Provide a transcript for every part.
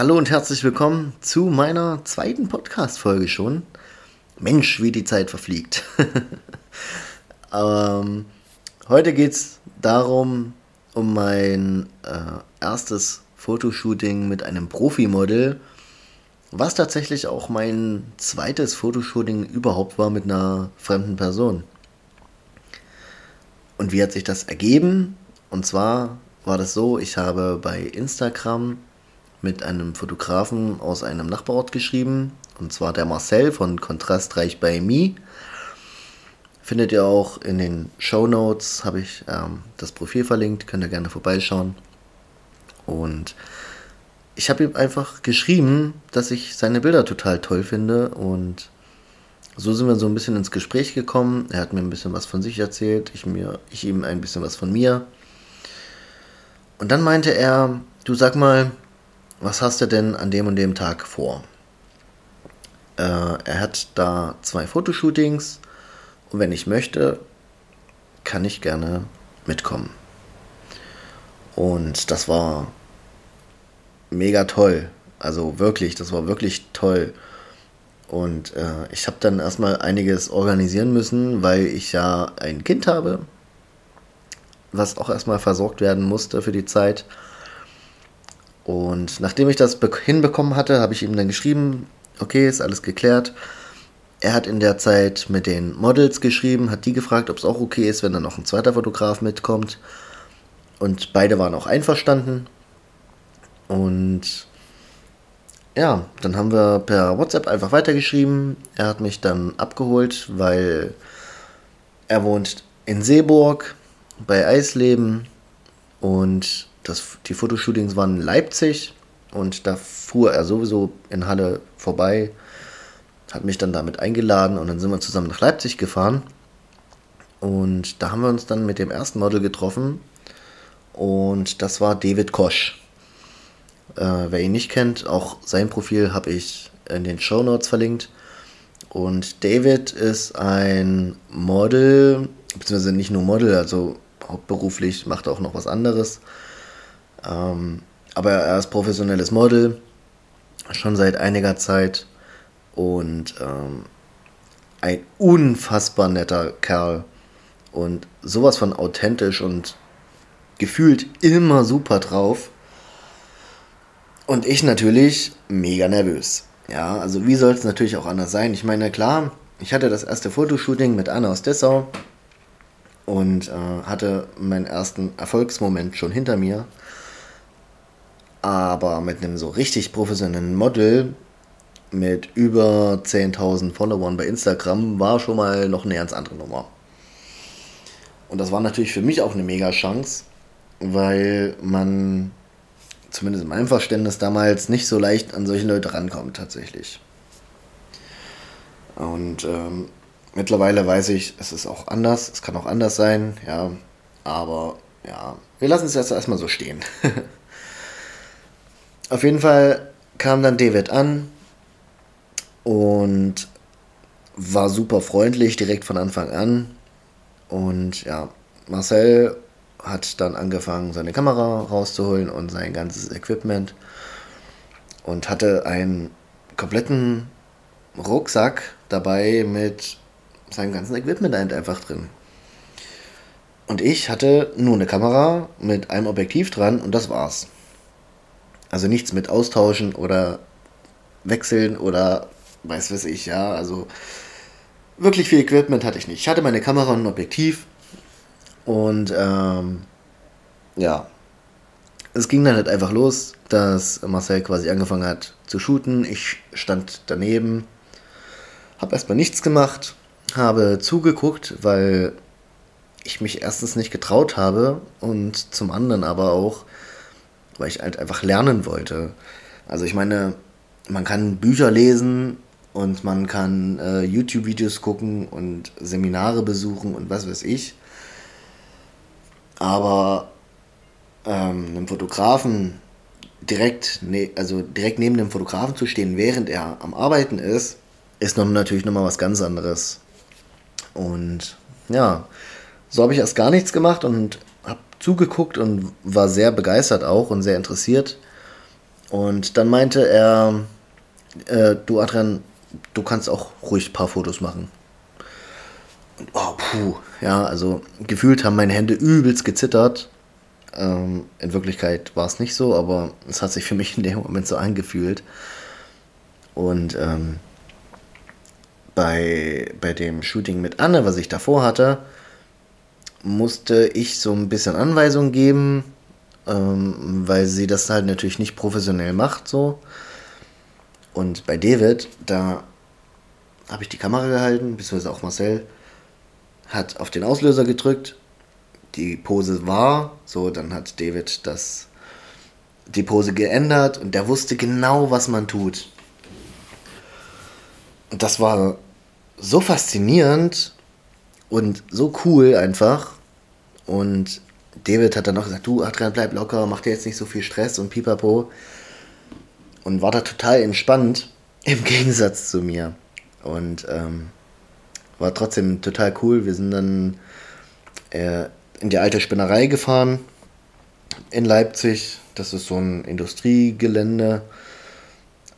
Hallo und herzlich willkommen zu meiner zweiten Podcast-Folge schon. Mensch, wie die Zeit verfliegt. ähm, heute geht es darum, um mein äh, erstes Fotoshooting mit einem Profimodel, was tatsächlich auch mein zweites Fotoshooting überhaupt war mit einer fremden Person. Und wie hat sich das ergeben? Und zwar war das so, ich habe bei Instagram mit einem Fotografen aus einem Nachbarort geschrieben, und zwar der Marcel von Kontrastreich bei Me. Findet ihr auch in den Show Notes, habe ich ähm, das Profil verlinkt, könnt ihr gerne vorbeischauen. Und ich habe ihm einfach geschrieben, dass ich seine Bilder total toll finde und so sind wir so ein bisschen ins Gespräch gekommen. Er hat mir ein bisschen was von sich erzählt, ich, mir, ich ihm ein bisschen was von mir. Und dann meinte er, du sag mal, was hast du denn an dem und dem Tag vor? Äh, er hat da zwei Fotoshootings und wenn ich möchte, kann ich gerne mitkommen. Und das war mega toll. Also wirklich, das war wirklich toll. Und äh, ich habe dann erstmal einiges organisieren müssen, weil ich ja ein Kind habe, was auch erstmal versorgt werden musste für die Zeit. Und nachdem ich das hinbekommen hatte, habe ich ihm dann geschrieben, okay, ist alles geklärt. Er hat in der Zeit mit den Models geschrieben, hat die gefragt, ob es auch okay ist, wenn dann noch ein zweiter Fotograf mitkommt. Und beide waren auch einverstanden. Und ja, dann haben wir per WhatsApp einfach weitergeschrieben. Er hat mich dann abgeholt, weil er wohnt in Seeburg bei Eisleben und das, die Fotoshootings waren in Leipzig und da fuhr er sowieso in Halle vorbei, hat mich dann damit eingeladen und dann sind wir zusammen nach Leipzig gefahren. Und da haben wir uns dann mit dem ersten Model getroffen und das war David Kosch. Äh, wer ihn nicht kennt, auch sein Profil habe ich in den Show Notes verlinkt. Und David ist ein Model, beziehungsweise nicht nur Model, also hauptberuflich macht er auch noch was anderes. Ähm, aber er ist professionelles Model, schon seit einiger Zeit und ähm, ein unfassbar netter Kerl und sowas von authentisch und gefühlt immer super drauf. Und ich natürlich mega nervös. Ja, also wie soll es natürlich auch anders sein? Ich meine, klar, ich hatte das erste Fotoshooting mit Anna aus Dessau und äh, hatte meinen ersten Erfolgsmoment schon hinter mir. Aber mit einem so richtig professionellen Model mit über 10.000 Followern bei Instagram war schon mal noch eine ganz andere Nummer. Und das war natürlich für mich auch eine mega Chance, weil man zumindest in meinem Verständnis damals nicht so leicht an solche Leute rankommt tatsächlich. Und ähm, mittlerweile weiß ich, es ist auch anders, es kann auch anders sein, ja, aber ja, wir lassen es jetzt erstmal so stehen. Auf jeden Fall kam dann David an und war super freundlich direkt von Anfang an. Und ja, Marcel hat dann angefangen, seine Kamera rauszuholen und sein ganzes Equipment und hatte einen kompletten Rucksack dabei mit seinem ganzen Equipment einfach drin. Und ich hatte nur eine Kamera mit einem Objektiv dran und das war's. Also nichts mit austauschen oder wechseln oder weiß was ich, ja. Also wirklich viel Equipment hatte ich nicht. Ich hatte meine Kamera und ein Objektiv und ähm, ja. Es ging dann halt einfach los, dass Marcel quasi angefangen hat zu shooten. Ich stand daneben, habe erstmal nichts gemacht, habe zugeguckt, weil ich mich erstens nicht getraut habe und zum anderen aber auch, weil ich halt einfach lernen wollte. Also ich meine, man kann Bücher lesen und man kann äh, YouTube-Videos gucken und Seminare besuchen und was weiß ich. Aber ähm, einem Fotografen direkt, ne, also direkt neben dem Fotografen zu stehen, während er am Arbeiten ist, ist noch natürlich nochmal was ganz anderes. Und ja, so habe ich erst gar nichts gemacht und zugeguckt und war sehr begeistert auch und sehr interessiert. Und dann meinte er, äh, du Adrian, du kannst auch ruhig ein paar Fotos machen. Und, oh, puh, ja, also gefühlt haben meine Hände übelst gezittert. Ähm, in Wirklichkeit war es nicht so, aber es hat sich für mich in dem Moment so angefühlt. Und ähm, bei, bei dem Shooting mit Anne, was ich davor hatte, musste ich so ein bisschen Anweisungen geben, ähm, weil sie das halt natürlich nicht professionell macht so. Und bei David, da habe ich die Kamera gehalten, beziehungsweise auch Marcel, hat auf den Auslöser gedrückt, die Pose war, so, dann hat David das, die Pose geändert und der wusste genau, was man tut. Und das war so faszinierend und so cool einfach. Und David hat dann noch gesagt, du Adrian, bleib locker, mach dir jetzt nicht so viel Stress und pipapo. Und war da total entspannt, im Gegensatz zu mir. Und ähm, war trotzdem total cool. Wir sind dann äh, in die alte Spinnerei gefahren in Leipzig. Das ist so ein Industriegelände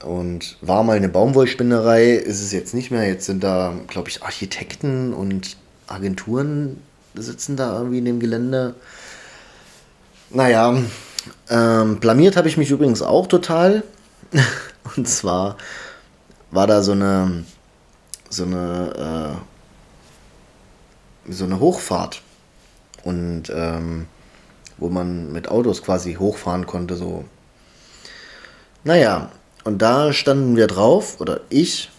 und war mal eine Baumwollspinnerei, ist es jetzt nicht mehr. Jetzt sind da, glaube ich, Architekten und Agenturen sitzen da irgendwie in dem Gelände. Naja, ähm, blamiert habe ich mich übrigens auch total. und zwar war da so eine so eine äh, so eine Hochfahrt und ähm, wo man mit Autos quasi hochfahren konnte so. Naja, und da standen wir drauf, oder ich.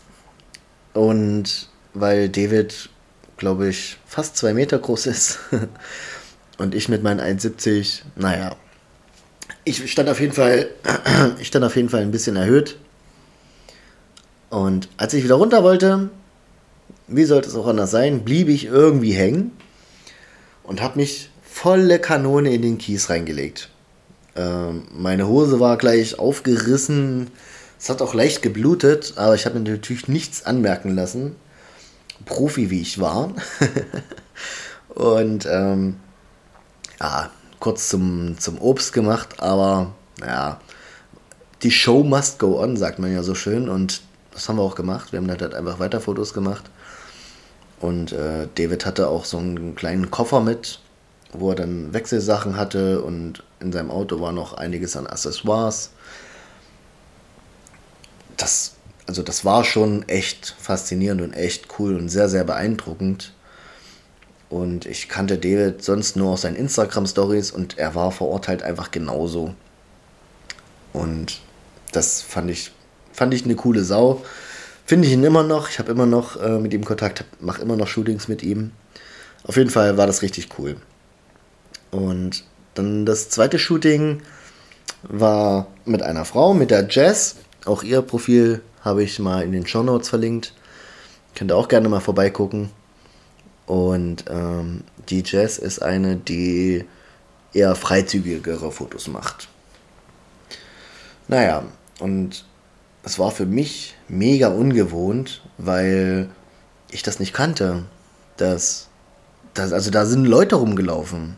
Und weil David, glaube ich, fast zwei Meter groß ist und ich mit meinen 1,70, naja. Ich stand auf jeden Fall, ich stand auf jeden Fall ein bisschen erhöht. Und als ich wieder runter wollte, wie sollte es auch anders sein, blieb ich irgendwie hängen und habe mich volle Kanone in den Kies reingelegt. Ähm, meine Hose war gleich aufgerissen, es hat auch leicht geblutet, aber ich habe mir natürlich nichts anmerken lassen. Profi wie ich war. und ähm, ja, kurz zum, zum Obst gemacht, aber ja, die Show must go on, sagt man ja so schön. Und das haben wir auch gemacht. Wir haben halt einfach weiter Fotos gemacht. Und äh, David hatte auch so einen kleinen Koffer mit, wo er dann Wechselsachen hatte und in seinem Auto war noch einiges an Accessoires das, also das war schon echt faszinierend und echt cool und sehr, sehr beeindruckend. Und ich kannte David sonst nur aus seinen Instagram-Stories und er war vor Ort halt einfach genauso. Und das fand ich, fand ich eine coole Sau. Finde ich ihn immer noch. Ich habe immer noch äh, mit ihm Kontakt, mache immer noch Shootings mit ihm. Auf jeden Fall war das richtig cool. Und dann das zweite Shooting war mit einer Frau, mit der Jess. Auch ihr Profil habe ich mal in den Show Notes verlinkt. Könnt ihr auch gerne mal vorbeigucken. Und ähm, die Jess ist eine, die eher freizügigere Fotos macht. Naja, und es war für mich mega ungewohnt, weil ich das nicht kannte. Das, das, also da sind Leute rumgelaufen.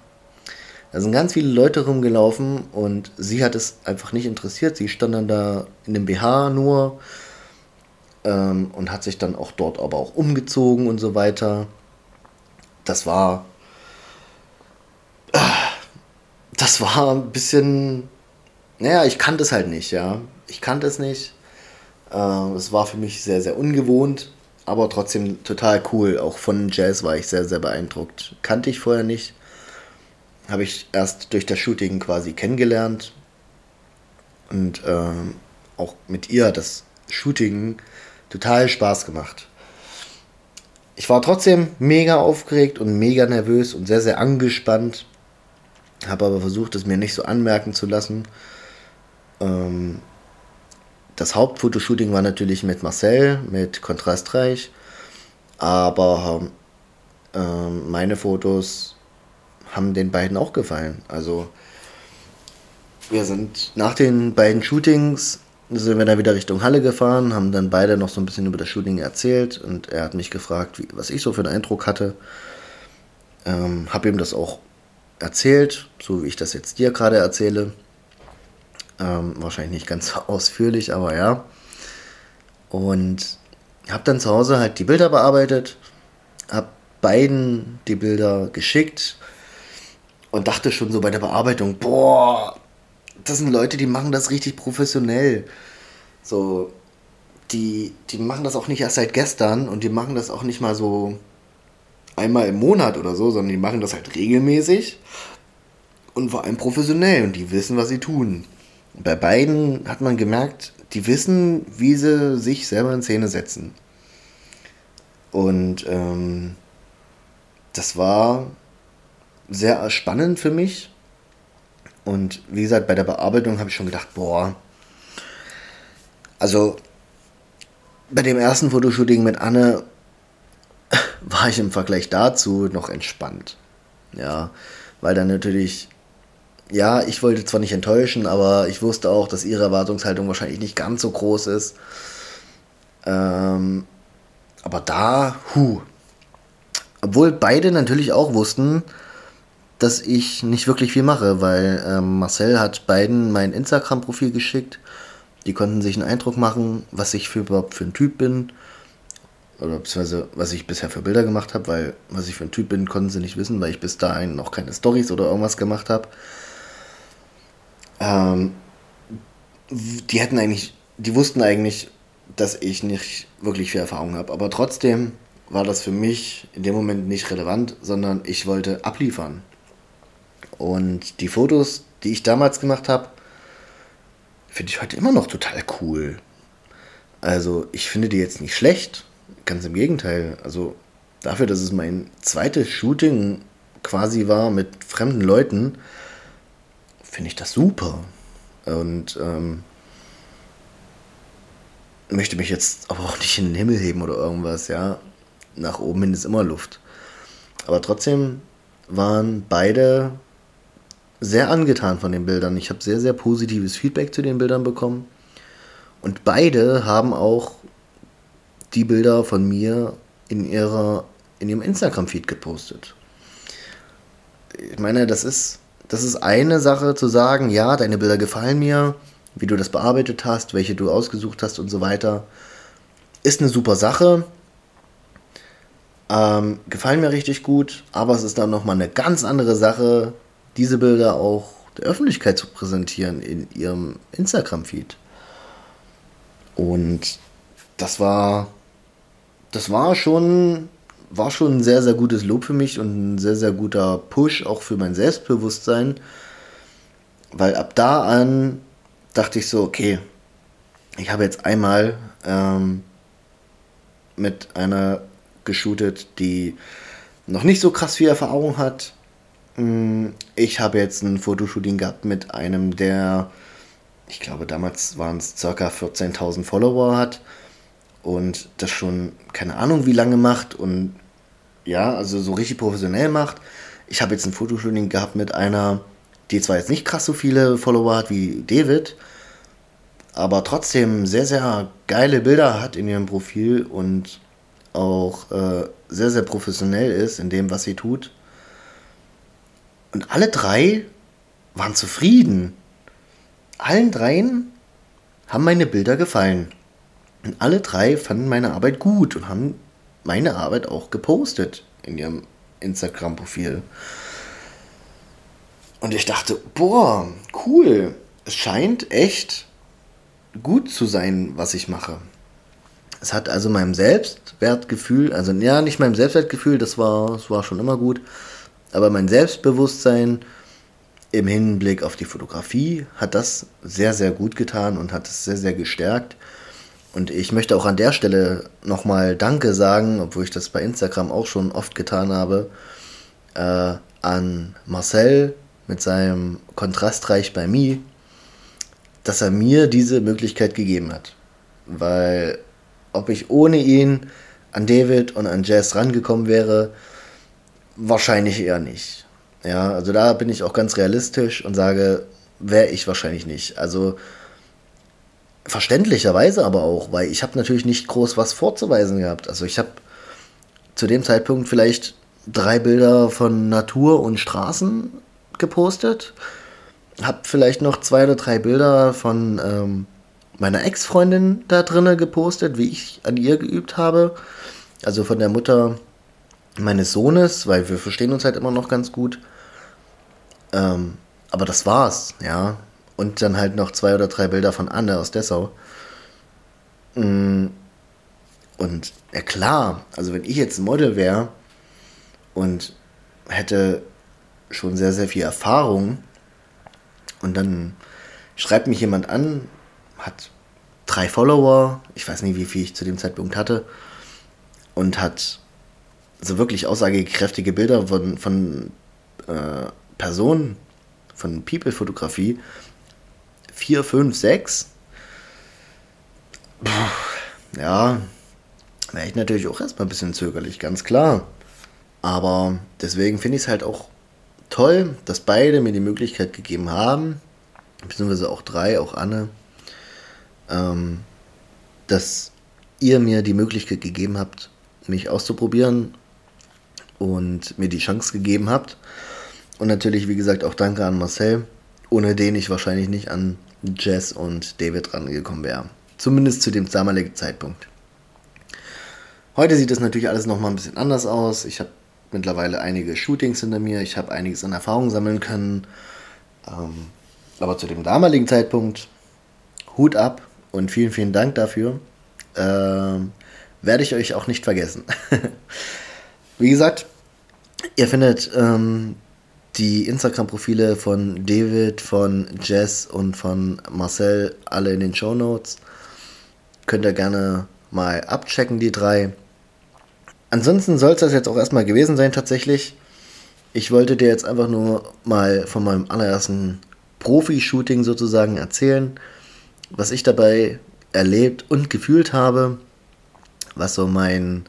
Da sind ganz viele Leute rumgelaufen und sie hat es einfach nicht interessiert. Sie stand dann da in dem BH nur ähm, und hat sich dann auch dort aber auch umgezogen und so weiter. Das war. Das war ein bisschen. Naja, ich kannte es halt nicht, ja. Ich kannte es nicht. Äh, es war für mich sehr, sehr ungewohnt, aber trotzdem total cool. Auch von Jazz war ich sehr, sehr beeindruckt. Kannte ich vorher nicht habe ich erst durch das Shooting quasi kennengelernt. Und ähm, auch mit ihr das Shooting total Spaß gemacht. Ich war trotzdem mega aufgeregt und mega nervös und sehr, sehr angespannt. Habe aber versucht, es mir nicht so anmerken zu lassen. Ähm, das Hauptfotoshooting war natürlich mit Marcel, mit Kontrastreich. Aber ähm, meine Fotos haben den beiden auch gefallen. Also wir sind nach den beiden Shootings sind wir dann wieder Richtung Halle gefahren, haben dann beide noch so ein bisschen über das Shooting erzählt und er hat mich gefragt, wie, was ich so für einen Eindruck hatte. Ähm, habe ihm das auch erzählt, so wie ich das jetzt dir gerade erzähle. Ähm, wahrscheinlich nicht ganz ausführlich, aber ja. Und habe dann zu Hause halt die Bilder bearbeitet, habe beiden die Bilder geschickt und dachte schon so bei der Bearbeitung, boah, das sind Leute, die machen das richtig professionell. So, die, die machen das auch nicht erst seit gestern und die machen das auch nicht mal so einmal im Monat oder so, sondern die machen das halt regelmäßig und vor allem professionell und die wissen, was sie tun. Bei beiden hat man gemerkt, die wissen, wie sie sich selber in Szene setzen. Und ähm, das war sehr spannend für mich. Und wie gesagt, bei der Bearbeitung habe ich schon gedacht, boah, also bei dem ersten Fotoshooting mit Anne war ich im Vergleich dazu noch entspannt. Ja, weil dann natürlich, ja, ich wollte zwar nicht enttäuschen, aber ich wusste auch, dass ihre Erwartungshaltung wahrscheinlich nicht ganz so groß ist. Ähm, aber da, hu. Obwohl beide natürlich auch wussten, dass ich nicht wirklich viel mache, weil ähm, Marcel hat beiden mein Instagram-Profil geschickt. Die konnten sich einen Eindruck machen, was ich für überhaupt für ein Typ bin. Oder beziehungsweise was ich bisher für Bilder gemacht habe, weil was ich für ein Typ bin, konnten sie nicht wissen, weil ich bis dahin noch keine Stories oder irgendwas gemacht habe. Ähm, die hätten eigentlich, die wussten eigentlich, dass ich nicht wirklich viel Erfahrung habe. Aber trotzdem war das für mich in dem Moment nicht relevant, sondern ich wollte abliefern. Und die Fotos, die ich damals gemacht habe, finde ich heute immer noch total cool. Also ich finde die jetzt nicht schlecht, ganz im Gegenteil. Also dafür, dass es mein zweites Shooting quasi war mit fremden Leuten, finde ich das super. Und ähm, möchte mich jetzt aber auch nicht in den Himmel heben oder irgendwas, ja. Nach oben hin ist immer Luft. Aber trotzdem waren beide sehr angetan von den Bildern. Ich habe sehr, sehr positives Feedback zu den Bildern bekommen. Und beide haben auch die Bilder von mir in, ihrer, in ihrem Instagram-Feed gepostet. Ich meine, das ist, das ist eine Sache zu sagen, ja, deine Bilder gefallen mir, wie du das bearbeitet hast, welche du ausgesucht hast und so weiter. Ist eine super Sache. Ähm, gefallen mir richtig gut, aber es ist dann nochmal eine ganz andere Sache, diese Bilder auch der Öffentlichkeit zu präsentieren in ihrem Instagram-Feed. Und das war, das war schon, war schon ein sehr, sehr gutes Lob für mich und ein sehr, sehr guter Push auch für mein Selbstbewusstsein. Weil ab da an dachte ich so, okay, ich habe jetzt einmal ähm, mit einer geshootet, die noch nicht so krass viel Erfahrung hat. Mm, ich habe jetzt ein Fotoshooting gehabt mit einem, der, ich glaube, damals waren es ca. 14.000 Follower hat und das schon keine Ahnung wie lange macht und ja, also so richtig professionell macht. Ich habe jetzt ein Fotoshooting gehabt mit einer, die zwar jetzt nicht krass so viele Follower hat wie David, aber trotzdem sehr, sehr geile Bilder hat in ihrem Profil und auch äh, sehr, sehr professionell ist in dem, was sie tut. Und alle drei waren zufrieden. Allen dreien haben meine Bilder gefallen. Und alle drei fanden meine Arbeit gut und haben meine Arbeit auch gepostet in ihrem Instagram-Profil. Und ich dachte, boah, cool. Es scheint echt gut zu sein, was ich mache. Es hat also meinem Selbstwertgefühl, also ja, nicht meinem Selbstwertgefühl, das war, das war schon immer gut, aber mein Selbstbewusstsein im Hinblick auf die Fotografie hat das sehr, sehr gut getan und hat es sehr, sehr gestärkt. Und ich möchte auch an der Stelle nochmal Danke sagen, obwohl ich das bei Instagram auch schon oft getan habe, äh, an Marcel mit seinem Kontrastreich bei mir, dass er mir diese Möglichkeit gegeben hat. Weil ob ich ohne ihn an David und an Jazz rangekommen wäre, wahrscheinlich eher nicht. Ja, also da bin ich auch ganz realistisch und sage, wäre ich wahrscheinlich nicht. Also verständlicherweise aber auch, weil ich habe natürlich nicht groß was vorzuweisen gehabt. Also ich habe zu dem Zeitpunkt vielleicht drei Bilder von Natur und Straßen gepostet habe vielleicht noch zwei oder drei Bilder von ähm, meiner Ex-Freundin da drinne gepostet, wie ich an ihr geübt habe. Also von der Mutter meines Sohnes, weil wir verstehen uns halt immer noch ganz gut. Ähm, aber das war's, ja. Und dann halt noch zwei oder drei Bilder von Anne aus Dessau. Mm, und ja klar, also wenn ich jetzt Model wäre und hätte schon sehr, sehr viel Erfahrung und dann schreibt mich jemand an, hat drei Follower, ich weiß nicht, wie viel ich zu dem Zeitpunkt hatte, und hat so wirklich aussagekräftige Bilder von, von äh, Personen, von People-Fotografie, vier, fünf, sechs. Puh, ja, wäre ich natürlich auch erstmal ein bisschen zögerlich, ganz klar. Aber deswegen finde ich es halt auch toll, dass beide mir die Möglichkeit gegeben haben, beziehungsweise auch drei, auch Anne, ähm, dass ihr mir die Möglichkeit gegeben habt, mich auszuprobieren und mir die Chance gegeben habt. Und natürlich, wie gesagt, auch danke an Marcel, ohne den ich wahrscheinlich nicht an Jess und David rangekommen wäre. Zumindest zu dem damaligen Zeitpunkt. Heute sieht es natürlich alles nochmal ein bisschen anders aus. Ich habe mittlerweile einige Shootings hinter mir, ich habe einiges an Erfahrung sammeln können. Ähm, aber zu dem damaligen Zeitpunkt Hut ab und vielen, vielen Dank dafür. Ähm, werde ich euch auch nicht vergessen. Wie gesagt, ihr findet ähm, die Instagram-Profile von David, von Jess und von Marcel alle in den Show Notes. Könnt ihr gerne mal abchecken, die drei. Ansonsten soll es das jetzt auch erstmal gewesen sein, tatsächlich. Ich wollte dir jetzt einfach nur mal von meinem allerersten Profi-Shooting sozusagen erzählen, was ich dabei erlebt und gefühlt habe, was so mein,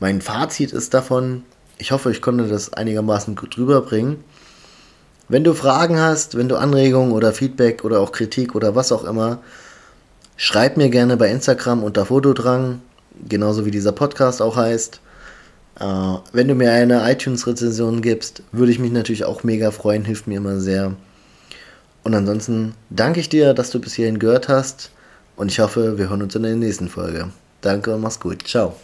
mein Fazit ist davon. Ich hoffe, ich konnte das einigermaßen gut rüberbringen. Wenn du Fragen hast, wenn du Anregungen oder Feedback oder auch Kritik oder was auch immer, schreib mir gerne bei Instagram unter Fotodrang, genauso wie dieser Podcast auch heißt. Äh, wenn du mir eine iTunes-Rezension gibst, würde ich mich natürlich auch mega freuen, hilft mir immer sehr. Und ansonsten danke ich dir, dass du bis hierhin gehört hast und ich hoffe, wir hören uns in der nächsten Folge. Danke und mach's gut. Ciao.